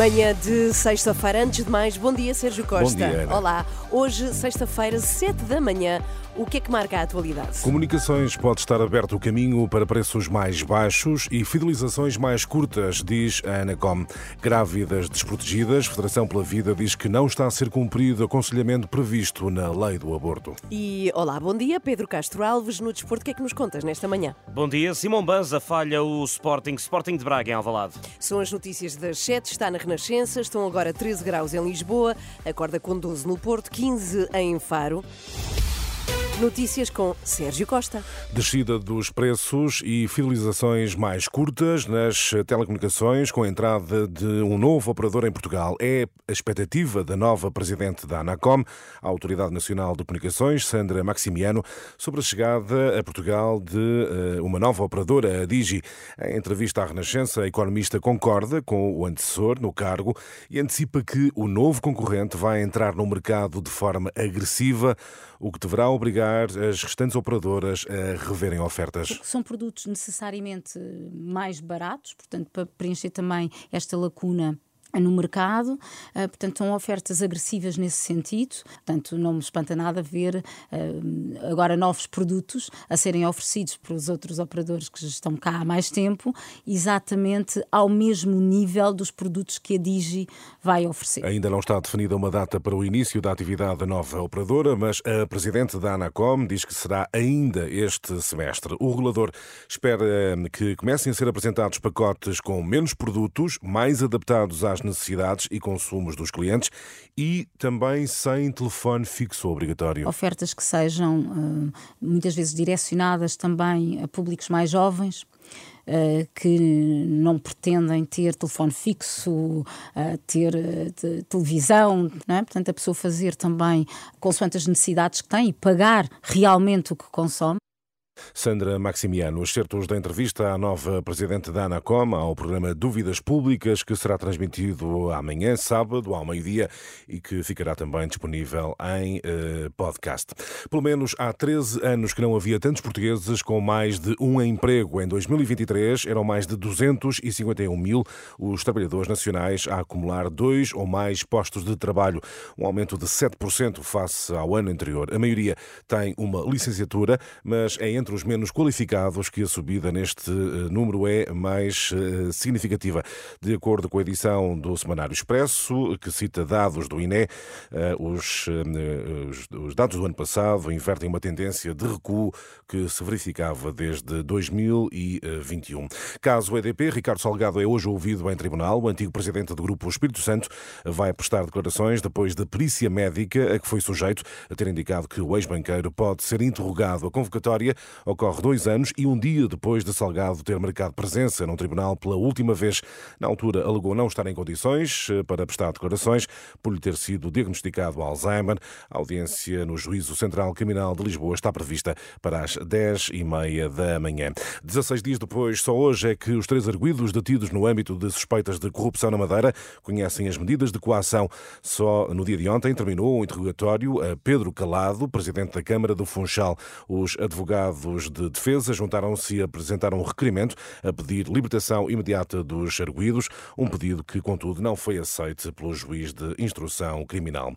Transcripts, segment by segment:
Manhã de sexta-feira, antes de mais, bom dia, Sérgio Costa. dia, Ana. Olá, hoje, sexta-feira, 7 da manhã, o que é que marca a atualidade? Comunicações pode estar aberto o caminho para preços mais baixos e fidelizações mais curtas, diz a Anacom. Grávidas desprotegidas, Federação pela Vida diz que não está a ser cumprido o aconselhamento previsto na lei do aborto. E olá, bom dia, Pedro Castro Alves, no Desporto, o que é que nos contas nesta manhã? Bom dia. Simão Banza falha o Sporting. Sporting de Braga em Alvalade. São as notícias das 7, está na Renascença, estão agora 13 graus em Lisboa, acorda com 12 no Porto, 15 em Faro. Notícias com Sérgio Costa. Descida dos preços e fidelizações mais curtas nas telecomunicações com a entrada de um novo operador em Portugal. É a expectativa da nova presidente da Anacom, a Autoridade Nacional de Comunicações, Sandra Maximiano, sobre a chegada a Portugal de eh, uma nova operadora, a Digi. Em entrevista à Renascença, a economista concorda com o antecessor no cargo e antecipa que o novo concorrente vai entrar no mercado de forma agressiva, o que deverá obrigar as restantes operadoras a reverem ofertas. São produtos necessariamente mais baratos, portanto, para preencher também esta lacuna no mercado, uh, portanto são ofertas agressivas nesse sentido, portanto não me espanta nada ver uh, agora novos produtos a serem oferecidos pelos outros operadores que estão cá há mais tempo, exatamente ao mesmo nível dos produtos que a Digi vai oferecer. Ainda não está definida uma data para o início da atividade da nova operadora, mas a presidente da Anacom diz que será ainda este semestre. O regulador espera que comecem a ser apresentados pacotes com menos produtos, mais adaptados às necessidades e consumos dos clientes e também sem telefone fixo obrigatório. Ofertas que sejam uh, muitas vezes direcionadas também a públicos mais jovens. Uh, que não pretendem ter telefone fixo, uh, ter televisão, é? portanto, a pessoa fazer também consoante as necessidades que tem e pagar realmente o que consome. Sandra Maximiano, os certos da entrevista à nova presidente da Anacom ao programa Dúvidas Públicas, que será transmitido amanhã, sábado, ao meio-dia, e que ficará também disponível em eh, podcast. Pelo menos há 13 anos que não havia tantos portugueses com mais de um emprego. Em 2023 eram mais de 251 mil os trabalhadores nacionais a acumular dois ou mais postos de trabalho, um aumento de 7% face ao ano anterior. A maioria tem uma licenciatura, mas é entre os menos qualificados que a subida neste eh, número é mais eh, significativa. De acordo com a edição do Semanário Expresso, que cita dados do INE, eh, os, os dados do ano passado invertem uma tendência de recuo que se verificava desde 2021. Caso EDP, Ricardo Salgado é hoje ouvido em tribunal. O antigo presidente do Grupo Espírito Santo vai prestar declarações depois da perícia médica a que foi sujeito a ter indicado que o ex-banqueiro pode ser interrogado. A convocatória ocorre dois anos e um dia depois de Salgado ter marcado presença num tribunal pela última vez. Na altura, alegou não estar em condições eh, para prestar declarações por lhe ter sido diagnosticado Alzheimer. A audiência no Juízo Central Criminal de Lisboa está prevista para as 10 e meia da manhã. 16 dias depois, só hoje é que os três arguídos detidos no âmbito de suspeitas de corrupção na Madeira conhecem as medidas de coação. Só no dia de ontem terminou um interrogatório a Pedro Calado, presidente da Câmara do Funchal. Os advogados de defesa juntaram-se e apresentaram um requerimento a pedir libertação imediata dos arguídos, um pedido que, contudo, não foi aceito pelo juiz de instrução criminal.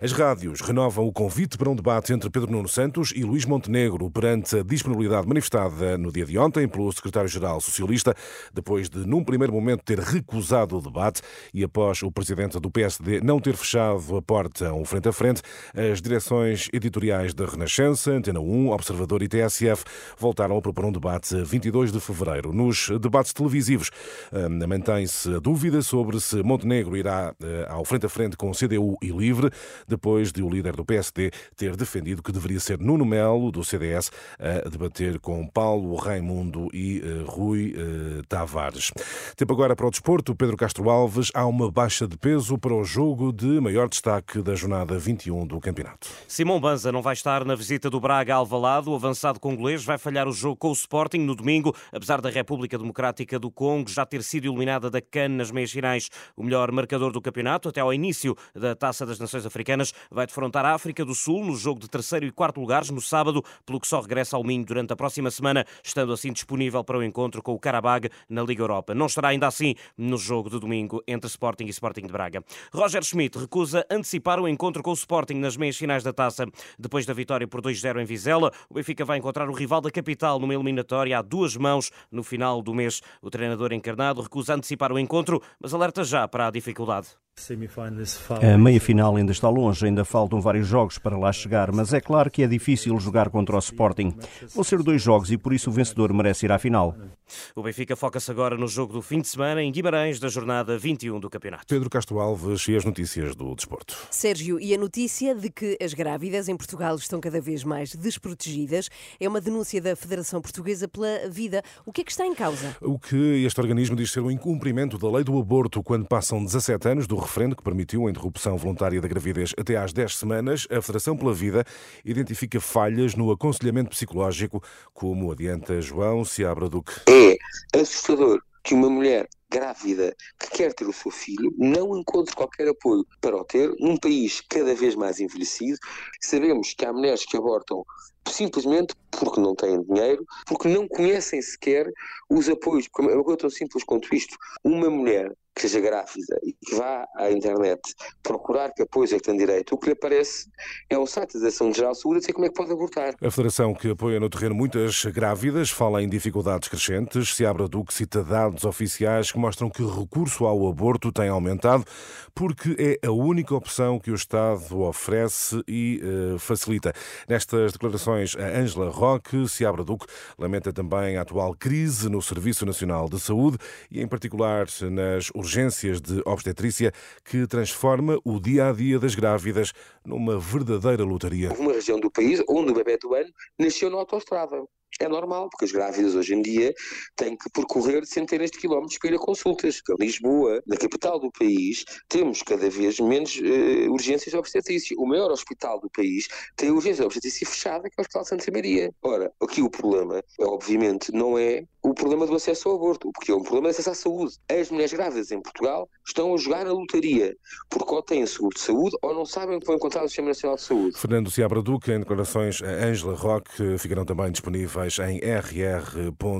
As rádios renovam o convite para um debate entre Pedro Nuno Santos e Luís Montenegro perante a disponibilidade manifestada no dia de ontem pelo secretário-geral socialista, depois de, num primeiro momento, ter recusado o debate e após o presidente do PSD não ter fechado a porta a um frente a frente, as direções editoriais da Renascença, Antena 1, Observador e TSF voltaram a propor um debate a 22 de fevereiro. Nos debates televisivos, hum, mantém-se a dúvida sobre se Montenegro irá eh, ao frente a frente com CDU e Livre, depois de o líder do PSD ter defendido que deveria ser Nuno Melo, do CDS, a debater com Paulo Raimundo e eh, Rui eh, Tavares. Tempo agora para o desporto. Pedro Castro Alves, há uma baixa de peso para o jogo de maior destaque da jornada 21 do campeonato. Simão Banza não vai estar na visita do Braga a Alvalade. O avançado com congolês vai falhar o jogo com o Sporting no domingo, apesar da República Democrática do Congo já ter sido eliminada da CAN nas meias finais. O melhor marcador do campeonato, até ao início da Taça das Nações Africanas, vai defrontar a África do Sul no jogo de terceiro e quarto lugares no sábado, pelo que só regressa ao Minho durante a próxima semana, estando assim disponível para o encontro com o Karabag na Liga Europa. Não estará ainda assim no jogo de domingo entre Sporting e Sporting de Braga. Roger Schmidt recusa antecipar o encontro com o Sporting nas meias finais da Taça. Depois da vitória por 2-0 em Vizela, o Benfica vai encontrar o rival da capital numa eliminatória a duas mãos no final do mês. O treinador encarnado recusa antecipar o encontro, mas alerta já para a dificuldade. A meia final ainda está longe, ainda faltam vários jogos para lá chegar, mas é claro que é difícil jogar contra o Sporting. Vão ser dois jogos e por isso o vencedor merece ir à final. O Benfica foca-se agora no jogo do fim de semana em Guimarães, da jornada 21 do campeonato. Pedro Castro Alves e as notícias do desporto. Sérgio, e a notícia de que as grávidas em Portugal estão cada vez mais desprotegidas é uma denúncia da Federação Portuguesa pela Vida. O que é que está em causa? O que este organismo diz ser o incumprimento da lei do aborto quando passam 17 anos do referendo que permitiu a interrupção voluntária da gravidez até às 10 semanas, a Federação pela Vida identifica falhas no aconselhamento psicológico, como adianta João Seabra Duque. É assustador que uma mulher grávida que quer ter o seu filho não encontre qualquer apoio para o ter num país cada vez mais envelhecido. Sabemos que há mulheres que abortam simplesmente porque não têm dinheiro, porque não conhecem sequer os apoios. É uma coisa tão simples quanto isto. Uma mulher que seja grávida e que vá à internet procurar que apoios é que tem direito, o que lhe aparece é um site da Direção Geral de Saúde a dizer como é que pode abortar. A Federação que apoia no terreno muitas grávidas fala em dificuldades crescentes. Se abre do que cita dados oficiais que mostram que o recurso ao aborto tem aumentado porque é a única opção que o Estado oferece e uh, facilita. Nestas declarações, a Ângela Roque, se abre Duque, lamenta também a atual crise no Serviço Nacional de Saúde e, em particular, nas urgências de obstetrícia, que transforma o dia a dia das grávidas numa verdadeira lotaria. Uma região do país onde o bebê do ano nasceu na autoestrada. É normal, porque as grávidas hoje em dia têm que percorrer centenas de quilómetros para ir a consultas. Em Lisboa, na capital do país, temos cada vez menos uh, urgências de obstetrícia. O maior hospital do país tem urgência de obstetrícia fechada, que é o Hospital de Santa Maria. Ora, aqui o problema, obviamente, não é o problema do acesso ao aborto, porque é um problema de acesso à saúde. As mulheres grávidas em Portugal estão a jogar a lotaria, porque ou têm seguro de saúde ou não sabem que vão encontrar o Sistema Nacional de Saúde. Fernando Ciabra Duque, em declarações a Ângela Roque, ficarão também disponíveis em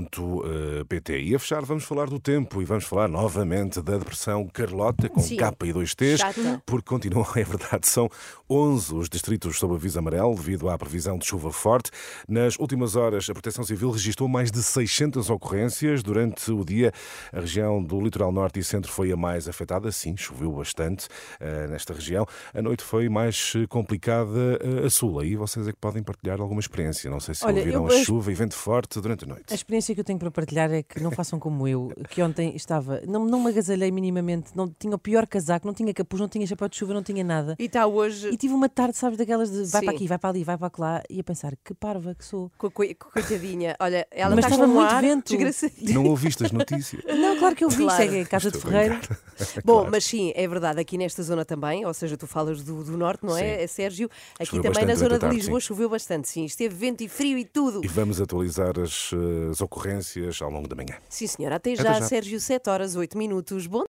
rr.pt. E a fechar, vamos falar do tempo e vamos falar novamente da depressão Carlota, com Sim. K e dois T's, Chata. porque continuam, é verdade, são 11 os distritos sob aviso amarelo devido à previsão de chuva forte. Nas últimas horas, a Proteção Civil registrou mais de 600 ocorrências. Durante o dia, a região do litoral norte e centro foi a mais afetada. Sim, choveu bastante uh, nesta região. A noite foi mais complicada uh, a sul. Aí vocês é que podem partilhar alguma experiência. Não sei se Olha, ouviram eu- a chuva e vento forte durante a noite. A experiência que eu tenho para partilhar é que não façam como eu, que ontem estava, não, não me agasalhei minimamente, não tinha o pior casaco, não tinha capuz, não tinha chapéu de chuva, não tinha nada. E está hoje. E tive uma tarde, sabes, daquelas de vai Sim. para aqui, vai para ali, vai para lá, e a pensar que parva que sou. Co- co- Coitadinha, olha, ela Mas está estava com muito ar vento. Não ouviste as notícias? Não, claro que eu vi, Claro. isto é Casa de Estou a Ferreiro. Bom, Claro. mas sim, é verdade, aqui nesta zona também, ou seja, tu falas do, do norte, não é, Sim. Sérgio? Aqui Choveu também na zona a de tarde, Lisboa sim. choveu bastante, sim. Esteve vento e frio e tudo. E vamos atualizar as, eh, as ocorrências ao longo da manhã. Sim, senhora. Até Até já, já. Sérgio, 7 horas, 8 minutos. Bom